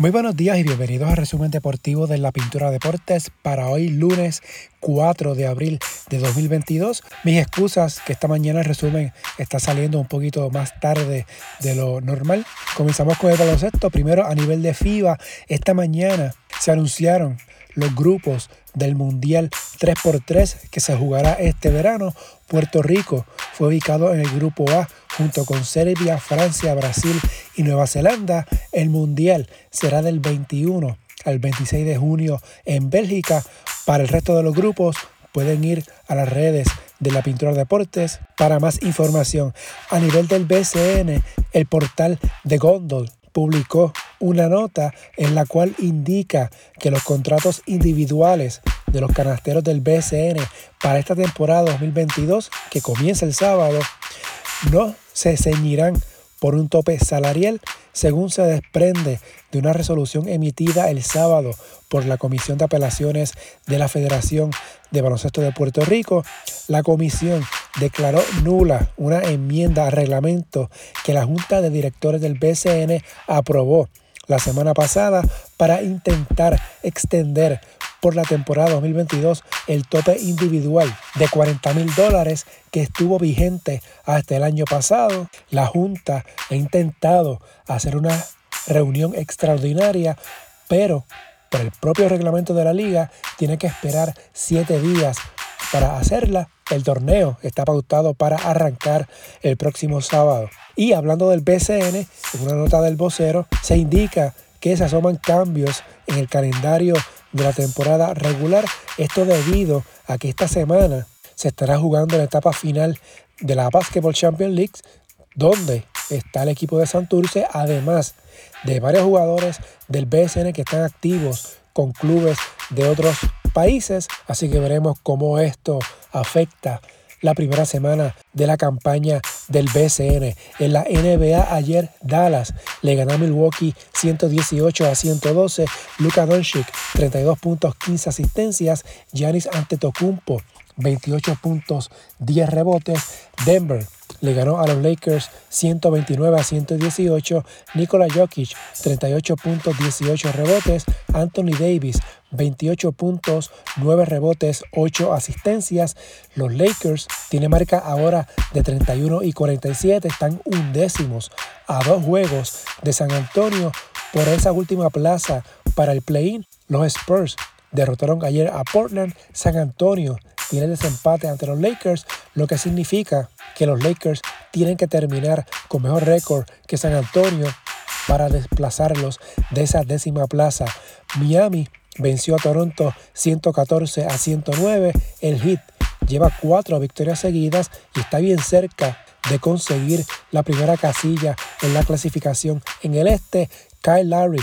Muy buenos días y bienvenidos al resumen deportivo de la Pintura Deportes para hoy lunes 4 de abril de 2022. Mis excusas que esta mañana el resumen está saliendo un poquito más tarde de lo normal. Comenzamos con el baloncesto. Primero a nivel de FIBA, esta mañana se anunciaron los grupos del Mundial 3x3 que se jugará este verano. Puerto Rico fue ubicado en el grupo A junto con Serbia, Francia, Brasil y Nueva Zelanda. El Mundial será del 21 al 26 de junio en Bélgica. Para el resto de los grupos pueden ir a las redes de la Pintura Deportes para más información. A nivel del BCN, el portal de Gondol publicó una nota en la cual indica que los contratos individuales de los canasteros del BCN para esta temporada 2022, que comienza el sábado, no se ceñirán por un tope salarial, según se desprende de una resolución emitida el sábado por la Comisión de Apelaciones de la Federación de Baloncesto de Puerto Rico. La comisión declaró nula una enmienda al reglamento que la Junta de Directores del BCN aprobó la semana pasada para intentar extender por la temporada 2022 el tope individual de 40 mil dólares que estuvo vigente hasta el año pasado. La Junta ha intentado hacer una reunión extraordinaria, pero por el propio reglamento de la liga tiene que esperar siete días para hacerla. El torneo está pautado para arrancar el próximo sábado. Y hablando del BCN, en una nota del vocero, se indica que se asoman cambios en el calendario de la temporada regular. Esto debido a que esta semana se estará jugando la etapa final de la Basketball Champions League, donde está el equipo de Santurce, además de varios jugadores del BSN que están activos con clubes de otros países. Así que veremos cómo esto afecta la primera semana de la campaña del BCN. En la NBA ayer Dallas le ganó a Milwaukee 118 a 112. Luka Doncic 32 puntos, 15 asistencias. Giannis Antetokounmpo 28 puntos, 10 rebotes. Denver le ganó a los Lakers 129 a 118. Nikola Jokic 38 puntos, 18 rebotes. Anthony Davis 28 puntos, 9 rebotes, 8 asistencias. Los Lakers tienen marca ahora de 31 y 47, están undécimos a dos juegos de San Antonio por esa última plaza para el play-in. Los Spurs derrotaron ayer a Portland. San Antonio tiene desempate ante los Lakers, lo que significa que los Lakers tienen que terminar con mejor récord que San Antonio para desplazarlos de esa décima plaza. Miami venció a Toronto 114 a 109. El Heat lleva cuatro victorias seguidas y está bien cerca de conseguir la primera casilla en la clasificación. En el este, Kyle Lowry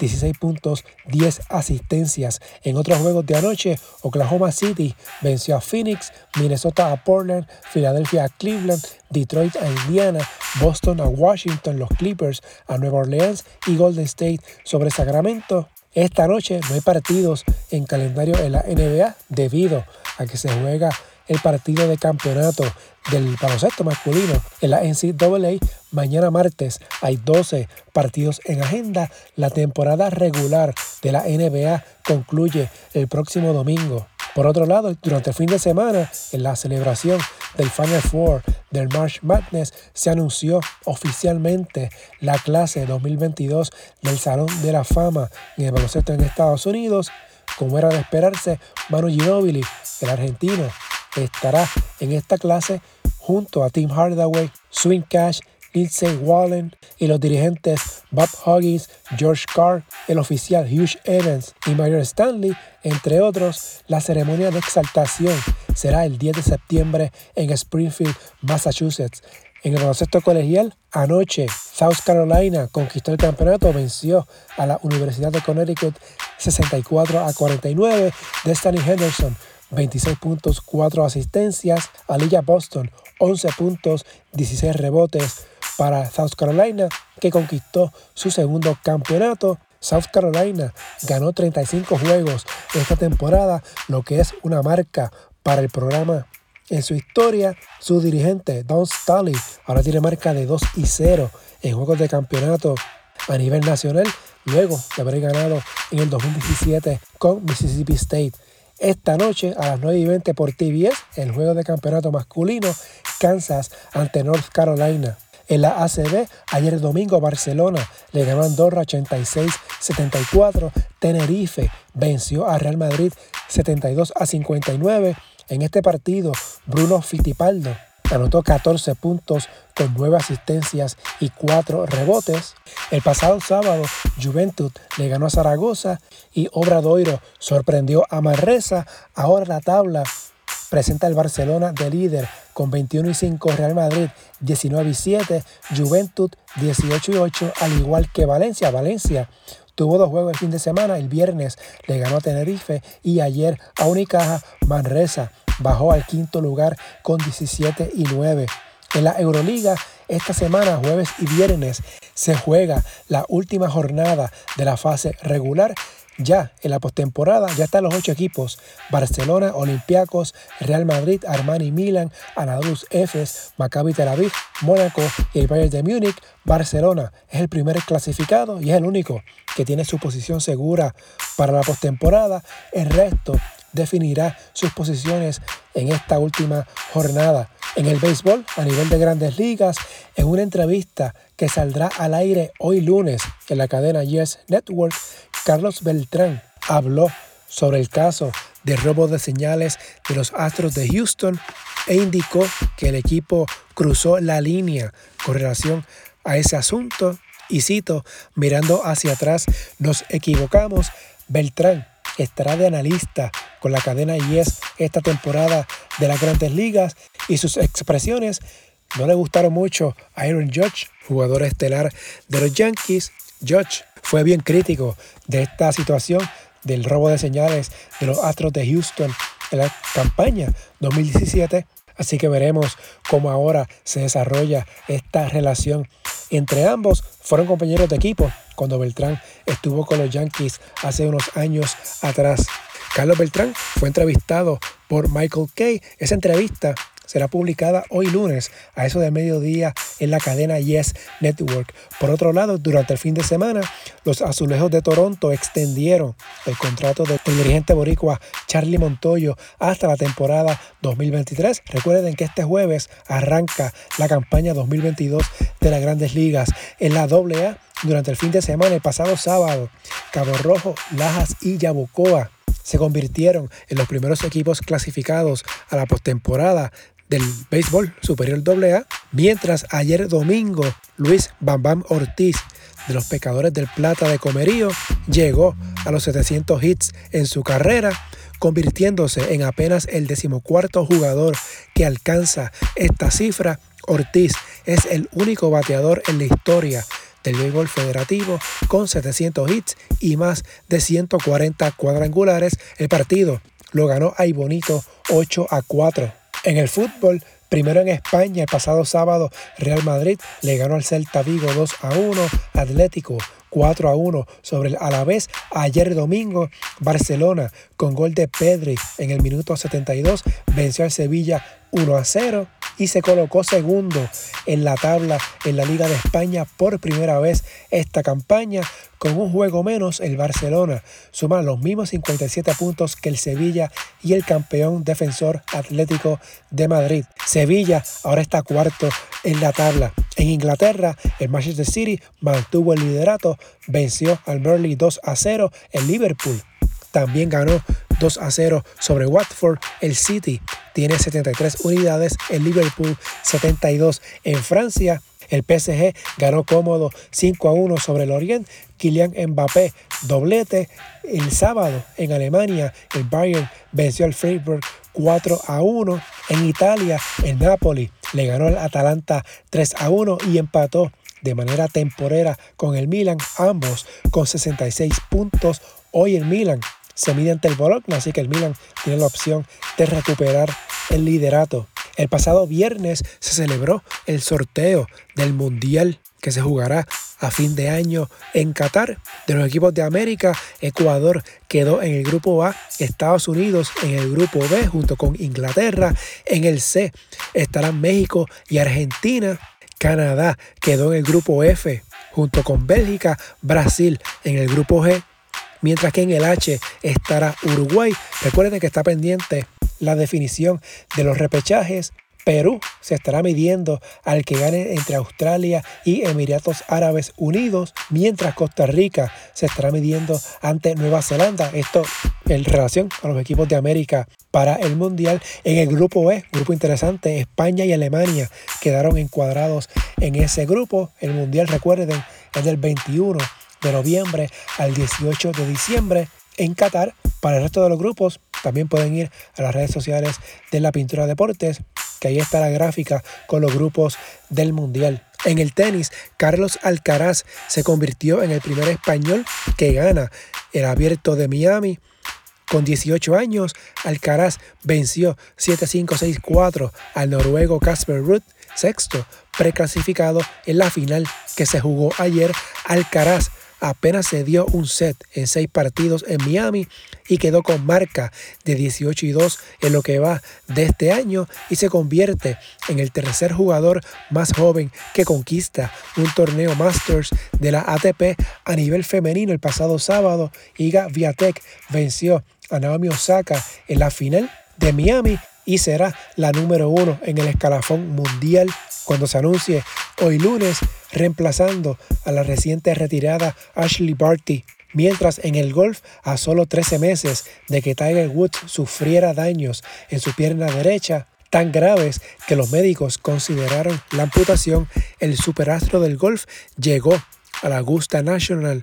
16 puntos, 10 asistencias. En otros juegos de anoche, Oklahoma City venció a Phoenix, Minnesota a Portland, Filadelfia a Cleveland, Detroit a Indiana, Boston a Washington, los Clippers a Nueva Orleans y Golden State sobre Sacramento. Esta noche no hay partidos en calendario en la NBA debido a que se juega el partido de campeonato del baloncesto masculino en la NCAA. Mañana martes hay 12 partidos en agenda. La temporada regular de la NBA concluye el próximo domingo. Por otro lado, durante el fin de semana, en la celebración del Final Four del March Madness, se anunció oficialmente la clase 2022 del Salón de la Fama en el baloncesto en Estados Unidos. Como era de esperarse, Manu Ginobili, el argentino, estará en esta clase junto a Tim Hardaway, Swing Cash, Lindsay Wallen y los dirigentes Bob Huggins, George Carr, el oficial Hugh Evans y Mario Stanley, entre otros. La ceremonia de exaltación será el 10 de septiembre en Springfield, Massachusetts. En el baloncesto colegial, anoche South Carolina conquistó el campeonato, venció a la Universidad de Connecticut 64 a 49 de Stanley Henderson 26 puntos, 4 asistencias. Aliyah Boston, 11 puntos, 16 rebotes para South Carolina, que conquistó su segundo campeonato. South Carolina ganó 35 juegos esta temporada, lo que es una marca para el programa. En su historia, su dirigente Don Staley ahora tiene marca de 2 y 0 en juegos de campeonato a nivel nacional luego de haber ganado en el 2017 con Mississippi State. Esta noche a las 9 y 20 por TBS, el juego de campeonato masculino, Kansas ante North Carolina. En la ACB, ayer domingo Barcelona le ganó a Andorra 86-74. Tenerife venció a Real Madrid 72 a 59. En este partido, Bruno Fittipaldo anotó 14 puntos con 9 asistencias y 4 rebotes. El pasado sábado, Juventud le ganó a Zaragoza y Obradoiro sorprendió a Manresa. Ahora la tabla presenta el Barcelona de líder con 21 y 5, Real Madrid 19 y 7, Juventud 18 y 8, al igual que Valencia. Valencia tuvo dos juegos el fin de semana, el viernes le ganó a Tenerife y ayer a Unicaja Manresa bajó al quinto lugar con 17 y 9. En la Euroliga, esta semana, jueves y viernes, se juega la última jornada de la fase regular. Ya en la postemporada ya están los ocho equipos: Barcelona, Olympiacos, Real Madrid, Armani Milan, Anadolu Efes, Maccabi Tel Aviv, Mónaco y el Bayern de Múnich. Barcelona es el primer clasificado y es el único que tiene su posición segura para la postemporada. El resto definirá sus posiciones en esta última jornada. En el béisbol, a nivel de grandes ligas, en una entrevista que saldrá al aire hoy lunes en la cadena Yes Network, Carlos Beltrán habló sobre el caso de robo de señales de los Astros de Houston e indicó que el equipo cruzó la línea con relación a ese asunto y cito, mirando hacia atrás, nos equivocamos. Beltrán estará de analista con la cadena Yes esta temporada de las grandes ligas y sus expresiones no le gustaron mucho a Aaron Judge, jugador estelar de los Yankees. Judge fue bien crítico de esta situación del robo de señales de los Astros de Houston en la campaña 2017. Así que veremos cómo ahora se desarrolla esta relación entre ambos. Fueron compañeros de equipo cuando Beltrán estuvo con los Yankees hace unos años atrás. Carlos Beltrán fue entrevistado por Michael Kay. Esa entrevista será publicada hoy lunes a eso de mediodía en la cadena Yes Network. Por otro lado, durante el fin de semana, los azulejos de Toronto extendieron el contrato del dirigente boricua Charlie Montoyo hasta la temporada 2023. Recuerden que este jueves arranca la campaña 2022 de las grandes ligas en la AA durante el fin de semana, el pasado sábado. Cabo Rojo, Lajas y Yabucoa se convirtieron en los primeros equipos clasificados a la postemporada del béisbol superior AA, mientras ayer domingo Luis Bambam Ortiz de los Pecadores del Plata de Comerío llegó a los 700 hits en su carrera, convirtiéndose en apenas el decimocuarto jugador que alcanza esta cifra. Ortiz es el único bateador en la historia del béisbol federativo con 700 hits y más de 140 cuadrangulares. El partido lo ganó ahí bonito 8 a 4. En el fútbol, primero en España, el pasado sábado, Real Madrid le ganó al Celta Vigo 2 a 1, Atlético 4 a 1 sobre el Alavés. Ayer domingo, Barcelona con gol de Pedri en el minuto 72 venció al Sevilla 1 a 0 y se colocó segundo en la tabla en la Liga de España por primera vez esta campaña. Con un juego menos, el Barcelona suma los mismos 57 puntos que el Sevilla y el campeón defensor Atlético de Madrid. Sevilla ahora está cuarto en la tabla. En Inglaterra, el Manchester City mantuvo el liderato, venció al Burnley 2 a 0. El Liverpool también ganó 2 a 0 sobre Watford. El City tiene 73 unidades, el Liverpool 72. En Francia, el PSG ganó cómodo 5 a 1 sobre el Orient. Kylian Mbappé doblete. El sábado en Alemania, el Bayern venció al Freiburg 4 a 1. En Italia, el Napoli le ganó al Atalanta 3 a 1 y empató de manera temporera con el Milan, ambos con 66 puntos. Hoy el Milan se mide ante el Bologna, así que el Milan tiene la opción de recuperar el liderato. El pasado viernes se celebró el sorteo del Mundial que se jugará a fin de año en Qatar. De los equipos de América, Ecuador quedó en el grupo A, Estados Unidos en el grupo B junto con Inglaterra. En el C estarán México y Argentina. Canadá quedó en el grupo F junto con Bélgica, Brasil en el grupo G, mientras que en el H estará Uruguay. Recuerden que está pendiente la definición de los repechajes Perú se estará midiendo al que gane entre Australia y Emiratos Árabes Unidos, mientras Costa Rica se estará midiendo ante Nueva Zelanda. Esto en relación a los equipos de América para el Mundial. En el grupo E, grupo interesante, España y Alemania quedaron encuadrados en ese grupo. El Mundial, recuerden, es del 21 de noviembre al 18 de diciembre en Qatar. Para el resto de los grupos, también pueden ir a las redes sociales de la Pintura Deportes que ahí está la gráfica con los grupos del Mundial. En el tenis, Carlos Alcaraz se convirtió en el primer español que gana el abierto de Miami. Con 18 años, Alcaraz venció 7-5-6-4 al noruego Casper Ruud, sexto preclasificado en la final que se jugó ayer. Alcaraz apenas se dio un set en seis partidos en Miami y quedó con marca de 18 y 2 en lo que va de este año y se convierte en el tercer jugador más joven que conquista un torneo Masters de la ATP a nivel femenino el pasado sábado. Iga Viatek venció a Naomi Osaka en la final de Miami y será la número uno en el escalafón mundial cuando se anuncie hoy lunes, reemplazando a la reciente retirada Ashley Barty. Mientras en el golf, a solo 13 meses de que Tiger Woods sufriera daños en su pierna derecha, tan graves que los médicos consideraron la amputación, el superastro del golf llegó a la Augusta National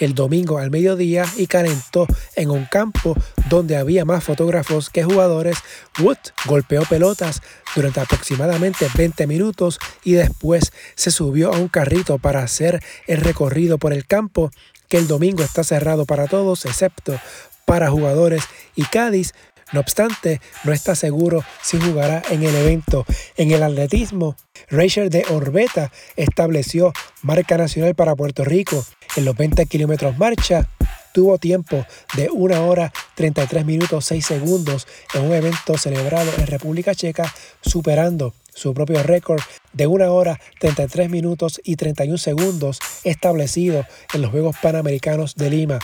el domingo al mediodía y calentó en un campo donde había más fotógrafos que jugadores. Wood golpeó pelotas durante aproximadamente 20 minutos y después se subió a un carrito para hacer el recorrido por el campo que el domingo está cerrado para todos excepto para jugadores y Cádiz no obstante, no está seguro si jugará en el evento. En el atletismo, Rachel de Orbeta estableció marca nacional para Puerto Rico en los 20 kilómetros marcha. Tuvo tiempo de 1 hora 33 minutos 6 segundos en un evento celebrado en República Checa, superando su propio récord de 1 hora 33 minutos y 31 segundos establecido en los Juegos Panamericanos de Lima.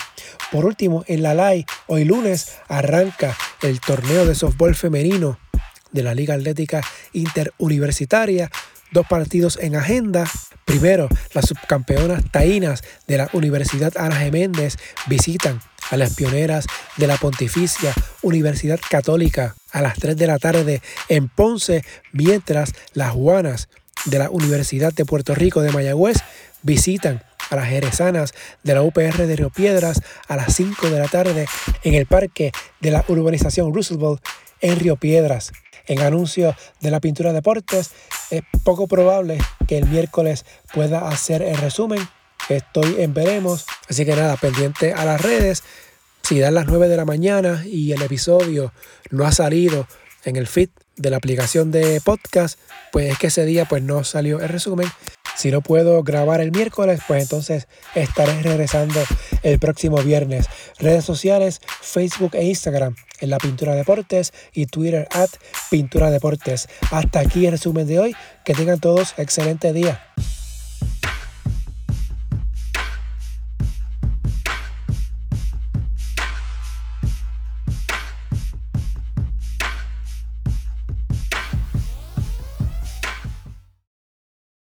Por último, en la LAI, hoy lunes arranca el torneo de softball femenino de la Liga Atlética Interuniversitaria. Dos partidos en agenda. Primero, las subcampeonas taínas de la Universidad Ana Geméndez visitan a las pioneras de la Pontificia Universidad Católica a las 3 de la tarde en Ponce, mientras las Juanas de la Universidad de Puerto Rico de Mayagüez visitan a las jerezanas de la UPR de Río Piedras a las 5 de la tarde en el parque de la urbanización Roosevelt en Río Piedras. En anuncio de la pintura deportes, es poco probable que el miércoles pueda hacer el resumen. Estoy en veremos. Así que nada, pendiente a las redes. Si dan las 9 de la mañana y el episodio no ha salido en el feed de la aplicación de podcast, pues es que ese día pues no salió el resumen. Si no puedo grabar el miércoles, pues entonces estaré regresando el próximo viernes. Redes sociales, Facebook e Instagram en la Pintura Deportes y Twitter at Pintura Deportes. Hasta aquí el resumen de hoy. Que tengan todos excelente día.